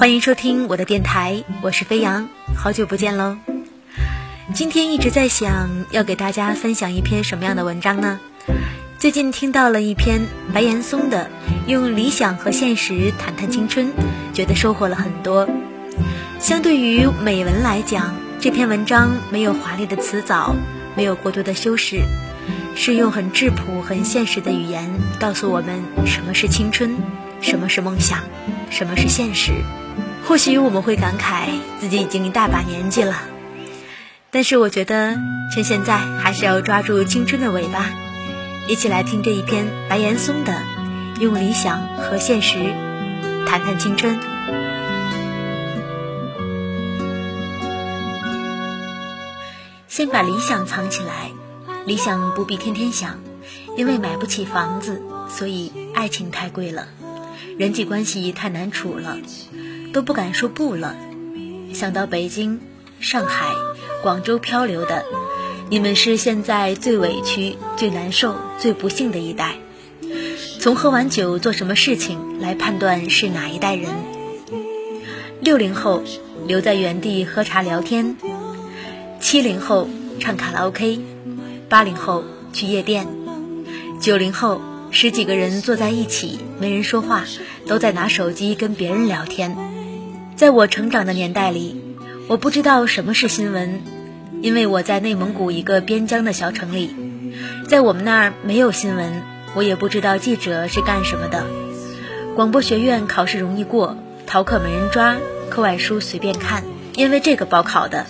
欢迎收听我的电台，我是飞扬，好久不见喽。今天一直在想要给大家分享一篇什么样的文章呢？最近听到了一篇白岩松的《用理想和现实谈谈青春》，觉得收获了很多。相对于美文来讲，这篇文章没有华丽的词藻，没有过多的修饰，是用很质朴、很现实的语言告诉我们什么是青春，什么是梦想，什么是现实。或许我们会感慨自己已经一大把年纪了，但是我觉得趁现在还是要抓住青春的尾巴，一起来听这一篇白岩松的《用理想和现实谈谈青春》。先把理想藏起来，理想不必天天想，因为买不起房子，所以爱情太贵了，人际关系太难处了。都不敢说不了。想到北京、上海、广州漂流的，你们是现在最委屈、最难受、最不幸的一代。从喝完酒做什么事情来判断是哪一代人？六零后留在原地喝茶聊天，七零后唱卡拉 OK，八零后去夜店，九零后十几个人坐在一起没人说话，都在拿手机跟别人聊天。在我成长的年代里，我不知道什么是新闻，因为我在内蒙古一个边疆的小城里，在我们那儿没有新闻，我也不知道记者是干什么的。广播学院考试容易过，逃课没人抓，课外书随便看，因为这个报考的。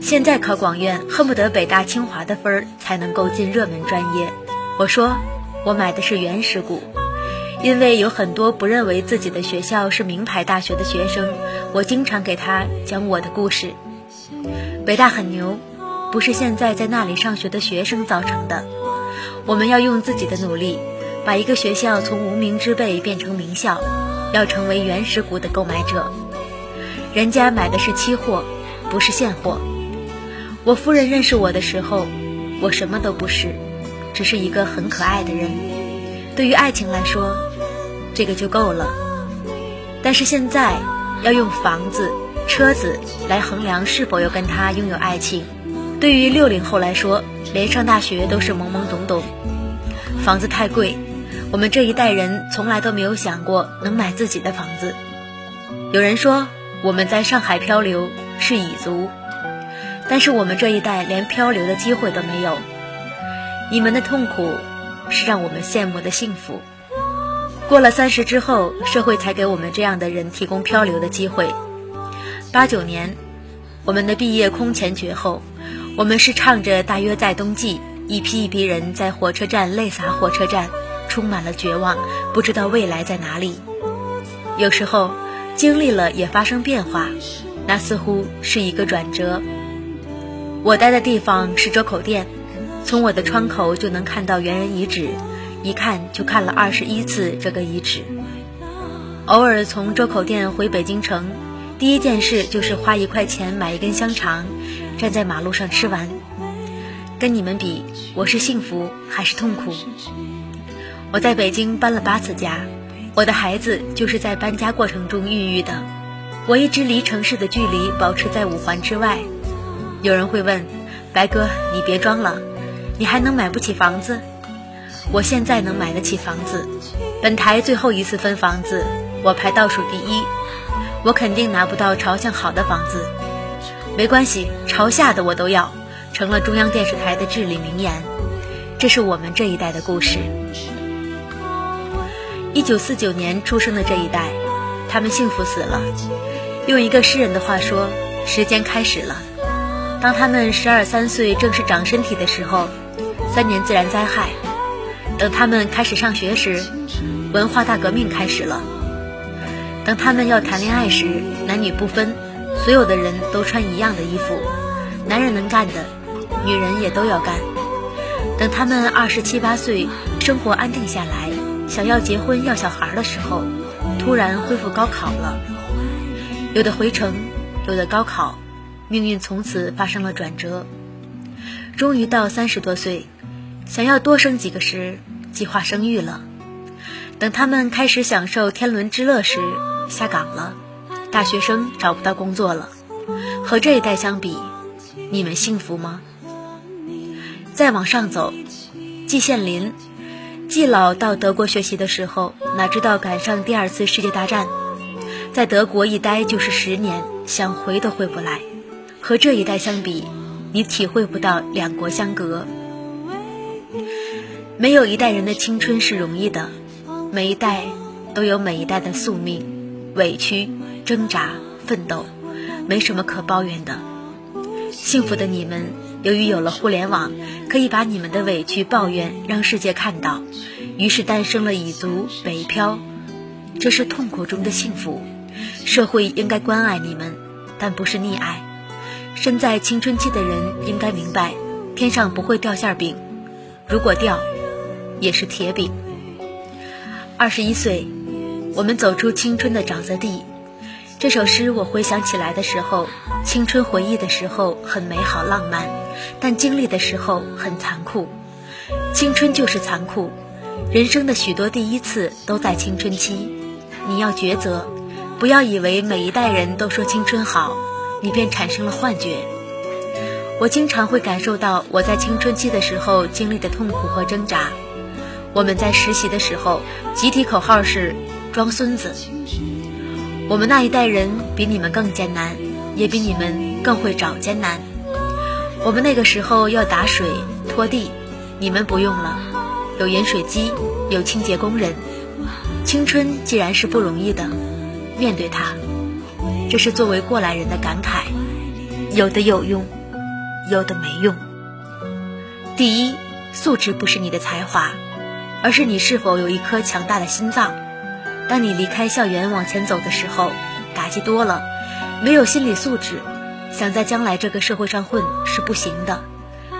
现在考广院，恨不得北大清华的分儿才能够进热门专业。我说，我买的是原始股。因为有很多不认为自己的学校是名牌大学的学生，我经常给他讲我的故事。北大很牛，不是现在在那里上学的学生造成的。我们要用自己的努力，把一个学校从无名之辈变成名校，要成为原始股的购买者。人家买的是期货，不是现货。我夫人认识我的时候，我什么都不是，只是一个很可爱的人。对于爱情来说。这个就够了，但是现在要用房子、车子来衡量是否要跟他拥有爱情。对于六零后来说，连上大学都是懵懵懂懂。房子太贵，我们这一代人从来都没有想过能买自己的房子。有人说我们在上海漂流是蚁族，但是我们这一代连漂流的机会都没有。你们的痛苦是让我们羡慕的幸福。过了三十之后，社会才给我们这样的人提供漂流的机会。八九年，我们的毕业空前绝后，我们是唱着大约在冬季，一批一批人在火车站泪洒火车站，充满了绝望，不知道未来在哪里。有时候经历了也发生变化，那似乎是一个转折。我待的地方是周口店，从我的窗口就能看到猿人遗址。一看就看了二十一次这个遗址。偶尔从周口店回北京城，第一件事就是花一块钱买一根香肠，站在马路上吃完。跟你们比，我是幸福还是痛苦？我在北京搬了八次家，我的孩子就是在搬家过程中孕育的。我一直离城市的距离保持在五环之外。有人会问，白哥，你别装了，你还能买不起房子？我现在能买得起房子，本台最后一次分房子，我排倒数第一，我肯定拿不到朝向好的房子，没关系，朝下的我都要，成了中央电视台的至理名言。这是我们这一代的故事。一九四九年出生的这一代，他们幸福死了。用一个诗人的话说，时间开始了。当他们十二三岁，正是长身体的时候，三年自然灾害。等他们开始上学时，文化大革命开始了。等他们要谈恋爱时，男女不分，所有的人都穿一样的衣服，男人能干的，女人也都要干。等他们二十七八岁，生活安定下来，想要结婚要小孩的时候，突然恢复高考了。有的回城，有的高考，命运从此发生了转折。终于到三十多岁，想要多生几个时。计划生育了，等他们开始享受天伦之乐时，下岗了。大学生找不到工作了。和这一代相比，你们幸福吗？再往上走，季羡林，季老到德国学习的时候，哪知道赶上第二次世界大战，在德国一待就是十年，想回都回不来。和这一代相比，你体会不到两国相隔。没有一代人的青春是容易的，每一代都有每一代的宿命、委屈、挣扎、奋斗，没什么可抱怨的。幸福的你们，由于有了互联网，可以把你们的委屈抱怨让世界看到，于是诞生了蚁族、北漂，这是痛苦中的幸福。社会应该关爱你们，但不是溺爱。身在青春期的人应该明白，天上不会掉馅饼，如果掉，也是铁饼。二十一岁，我们走出青春的沼泽地。这首诗我回想起来的时候，青春回忆的时候很美好浪漫，但经历的时候很残酷。青春就是残酷，人生的许多第一次都在青春期。你要抉择，不要以为每一代人都说青春好，你便产生了幻觉。我经常会感受到我在青春期的时候经历的痛苦和挣扎。我们在实习的时候，集体口号是“装孙子”。我们那一代人比你们更艰难，也比你们更会找艰难。我们那个时候要打水、拖地，你们不用了，有饮水机，有清洁工人。青春既然是不容易的，面对它，这是作为过来人的感慨。有的有用，有的没用。第一，素质不是你的才华，而是你是否有一颗强大的心脏。当你离开校园往前走的时候，打击多了，没有心理素质，想在将来这个社会上混是不行的。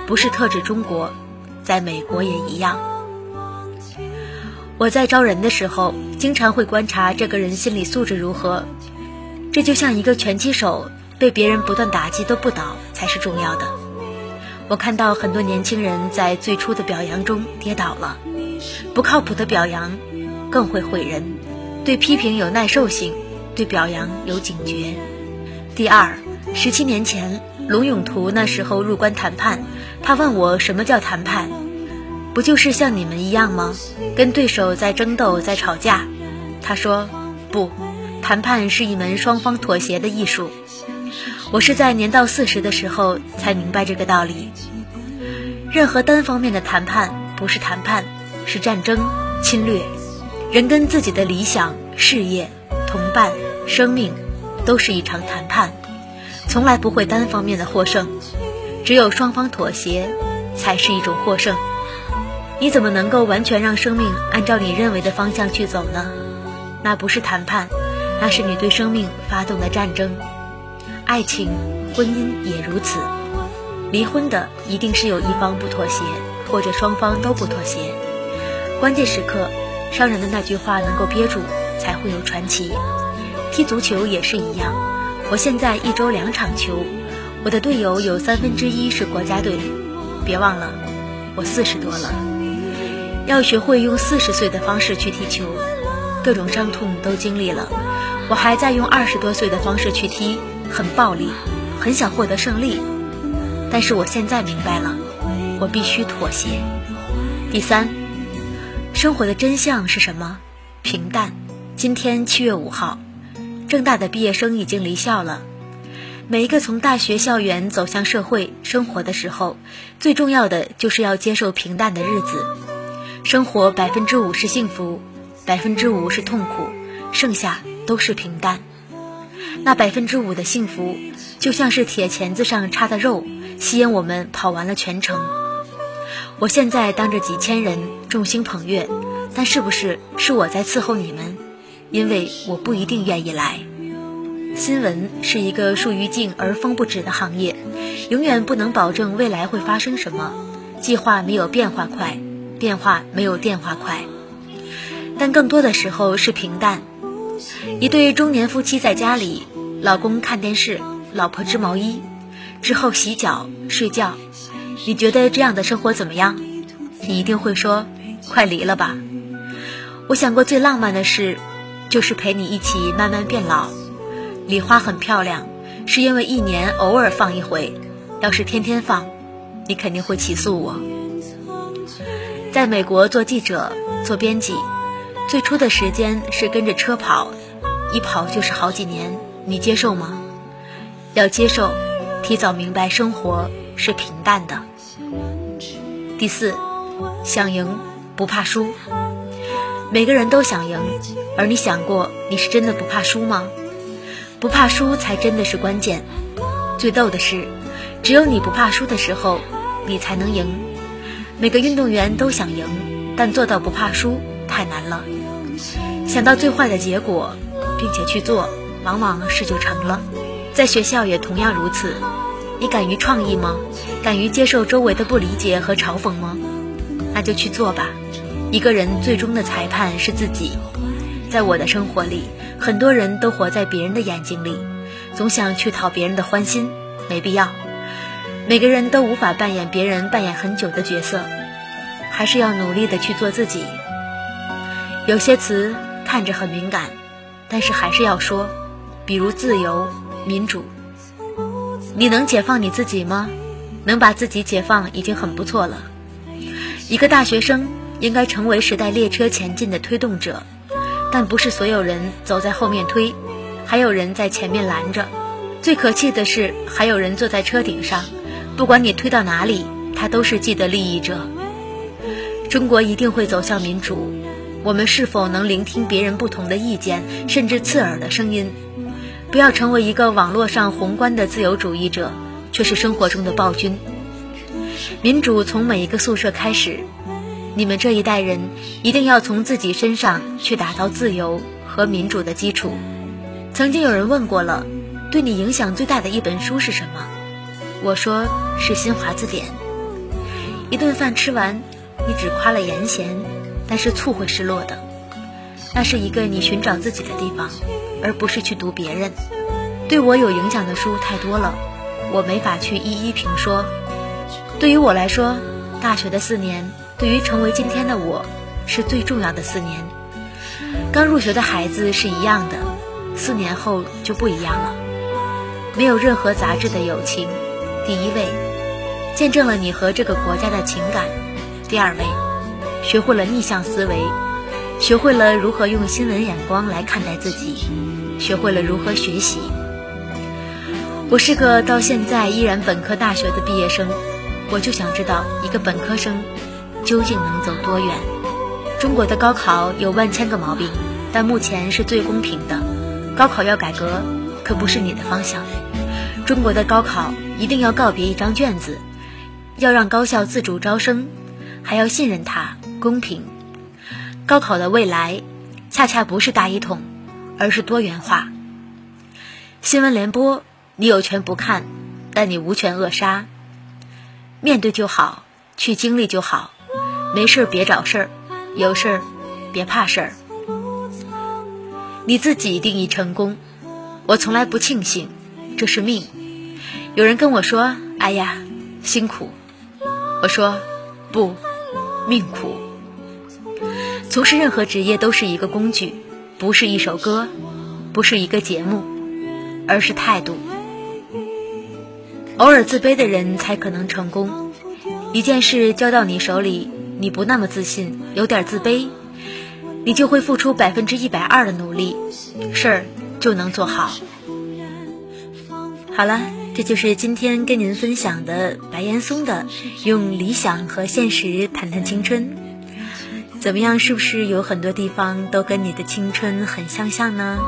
不是特指中国，在美国也一样。我在招人的时候，经常会观察这个人心理素质如何。这就像一个拳击手，被别人不断打击都不倒才是重要的。我看到很多年轻人在最初的表扬中跌倒了，不靠谱的表扬更会毁人。对批评有耐受性，对表扬有警觉。第二，十七年前，龙永图那时候入关谈判，他问我什么叫谈判，不就是像你们一样吗？跟对手在争斗，在吵架。他说不，谈判是一门双方妥协的艺术。我是在年到四十的时候才明白这个道理。任何单方面的谈判不是谈判，是战争、侵略。人跟自己的理想、事业、同伴、生命，都是一场谈判，从来不会单方面的获胜，只有双方妥协，才是一种获胜。你怎么能够完全让生命按照你认为的方向去走呢？那不是谈判，那是你对生命发动的战争。爱情、婚姻也如此，离婚的一定是有一方不妥协，或者双方都不妥协，关键时刻。商人的那句话能够憋住，才会有传奇。踢足球也是一样。我现在一周两场球，我的队友有三分之一是国家队。别忘了，我四十多了，要学会用四十岁的方式去踢球。各种伤痛都经历了，我还在用二十多岁的方式去踢，很暴力，很想获得胜利。但是我现在明白了，我必须妥协。第三。生活的真相是什么？平淡。今天七月五号，正大的毕业生已经离校了。每一个从大学校园走向社会生活的时候，最重要的就是要接受平淡的日子。生活百分之五是幸福，百分之五是痛苦，剩下都是平淡。那百分之五的幸福，就像是铁钳子上插的肉，吸引我们跑完了全程。我现在当着几千人众星捧月，但是不是是我在伺候你们？因为我不一定愿意来。新闻是一个树欲静而风不止的行业，永远不能保证未来会发生什么。计划没有变化快，变化没有电话快。但更多的时候是平淡。一对中年夫妻在家里，老公看电视，老婆织毛衣，之后洗脚睡觉。你觉得这样的生活怎么样？你一定会说，快离了吧。我想过最浪漫的事，就是陪你一起慢慢变老，礼花很漂亮，是因为一年偶尔放一回，要是天天放，你肯定会起诉我。在美国做记者、做编辑，最初的时间是跟着车跑，一跑就是好几年，你接受吗？要接受，提早明白生活是平淡的。第四，想赢不怕输。每个人都想赢，而你想过你是真的不怕输吗？不怕输才真的是关键。最逗的是，只有你不怕输的时候，你才能赢。每个运动员都想赢，但做到不怕输太难了。想到最坏的结果，并且去做，往往事就成了。在学校也同样如此。你敢于创意吗？敢于接受周围的不理解和嘲讽吗？那就去做吧。一个人最终的裁判是自己。在我的生活里，很多人都活在别人的眼睛里，总想去讨别人的欢心，没必要。每个人都无法扮演别人扮演很久的角色，还是要努力的去做自己。有些词看着很敏感，但是还是要说，比如自由、民主。你能解放你自己吗？能把自己解放已经很不错了。一个大学生。应该成为时代列车前进的推动者，但不是所有人走在后面推，还有人在前面拦着。最可气的是，还有人坐在车顶上，不管你推到哪里，他都是既得利益者。中国一定会走向民主，我们是否能聆听别人不同的意见，甚至刺耳的声音？不要成为一个网络上宏观的自由主义者，却是生活中的暴君。民主从每一个宿舍开始。你们这一代人一定要从自己身上去打造自由和民主的基础。曾经有人问过了，对你影响最大的一本书是什么？我说是《新华字典》。一顿饭吃完，你只夸了盐咸，但是醋会失落的。那是一个你寻找自己的地方，而不是去读别人。对我有影响的书太多了，我没法去一一评说。对于我来说，大学的四年。对于成为今天的我，是最重要的四年。刚入学的孩子是一样的，四年后就不一样了。没有任何杂质的友情，第一位，见证了你和这个国家的情感；第二位，学会了逆向思维，学会了如何用新闻眼光来看待自己，学会了如何学习。我是个到现在依然本科大学的毕业生，我就想知道一个本科生。究竟能走多远？中国的高考有万千个毛病，但目前是最公平的。高考要改革，可不是你的方向。中国的高考一定要告别一张卷子，要让高校自主招生，还要信任它公平。高考的未来，恰恰不是大一统，而是多元化。新闻联播，你有权不看，但你无权扼杀。面对就好，去经历就好。没事别找事儿，有事儿别怕事儿。你自己定义成功，我从来不庆幸，这是命。有人跟我说：“哎呀，辛苦。”我说：“不，命苦。”从事任何职业都是一个工具，不是一首歌，不是一个节目，而是态度。偶尔自卑的人才可能成功。一件事交到你手里。你不那么自信，有点自卑，你就会付出百分之一百二的努力，事儿就能做好。好了，这就是今天跟您分享的白岩松的《用理想和现实谈谈青春》，怎么样？是不是有很多地方都跟你的青春很相像呢？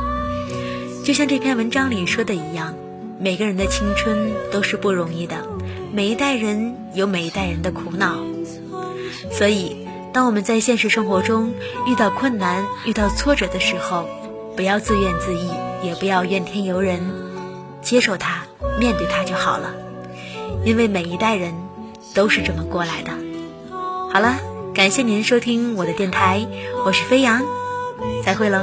就像这篇文章里说的一样，每个人的青春都是不容易的，每一代人有每一代人的苦恼。所以，当我们在现实生活中遇到困难、遇到挫折的时候，不要自怨自艾，也不要怨天尤人，接受它，面对它就好了。因为每一代人都是这么过来的。好了，感谢您收听我的电台，我是飞扬，再会喽。